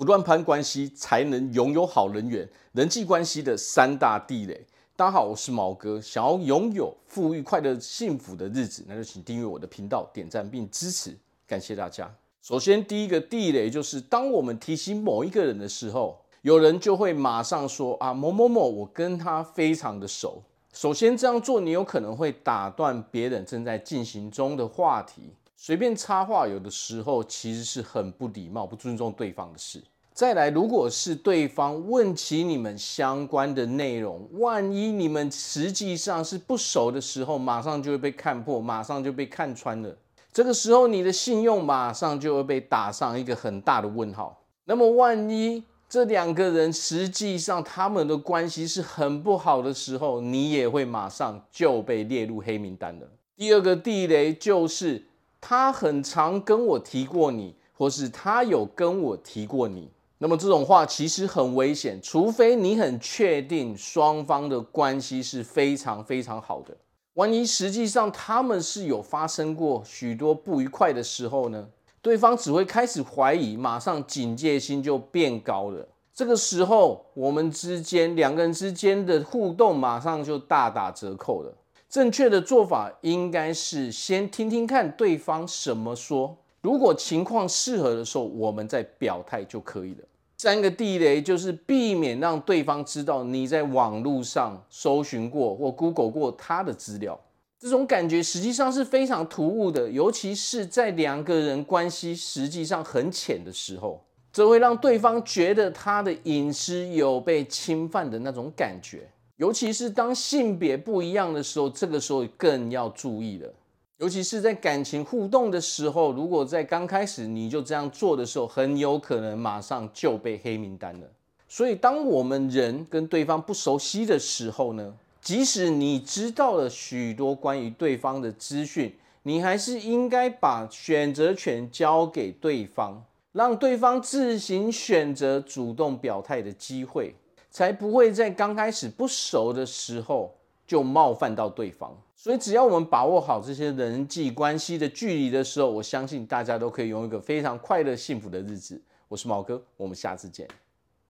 不乱攀关系才能拥有好人缘，人际关系的三大地雷。大家好，我是毛哥。想要拥有富裕、快乐、幸福的日子，那就请订阅我的频道，点赞并支持，感谢大家。首先，第一个地雷就是，当我们提起某一个人的时候，有人就会马上说啊，某某某，我跟他非常的熟。首先这样做，你有可能会打断别人正在进行中的话题。随便插话，有的时候其实是很不礼貌、不尊重对方的事。再来，如果是对方问起你们相关的内容，万一你们实际上是不熟的时候，马上就会被看破，马上就被看穿了。这个时候，你的信用马上就会被打上一个很大的问号。那么，万一这两个人实际上他们的关系是很不好的时候，你也会马上就被列入黑名单了。第二个地雷就是。他很常跟我提过你，或是他有跟我提过你，那么这种话其实很危险，除非你很确定双方的关系是非常非常好的。万一实际上他们是有发生过许多不愉快的时候呢？对方只会开始怀疑，马上警戒心就变高了。这个时候，我们之间两个人之间的互动马上就大打折扣了。正确的做法应该是先听听看对方什么说，如果情况适合的时候，我们再表态就可以了。三个地雷就是避免让对方知道你在网络上搜寻过或 Google 过他的资料，这种感觉实际上是非常突兀的，尤其是在两个人关系实际上很浅的时候，这会让对方觉得他的隐私有被侵犯的那种感觉。尤其是当性别不一样的时候，这个时候更要注意了。尤其是在感情互动的时候，如果在刚开始你就这样做的时候，很有可能马上就被黑名单了。所以，当我们人跟对方不熟悉的时候呢，即使你知道了许多关于对方的资讯，你还是应该把选择权交给对方，让对方自行选择主动表态的机会。才不会在刚开始不熟的时候就冒犯到对方。所以，只要我们把握好这些人际关系的距离的时候，我相信大家都可以拥有一个非常快乐、幸福的日子。我是毛哥，我们下次见。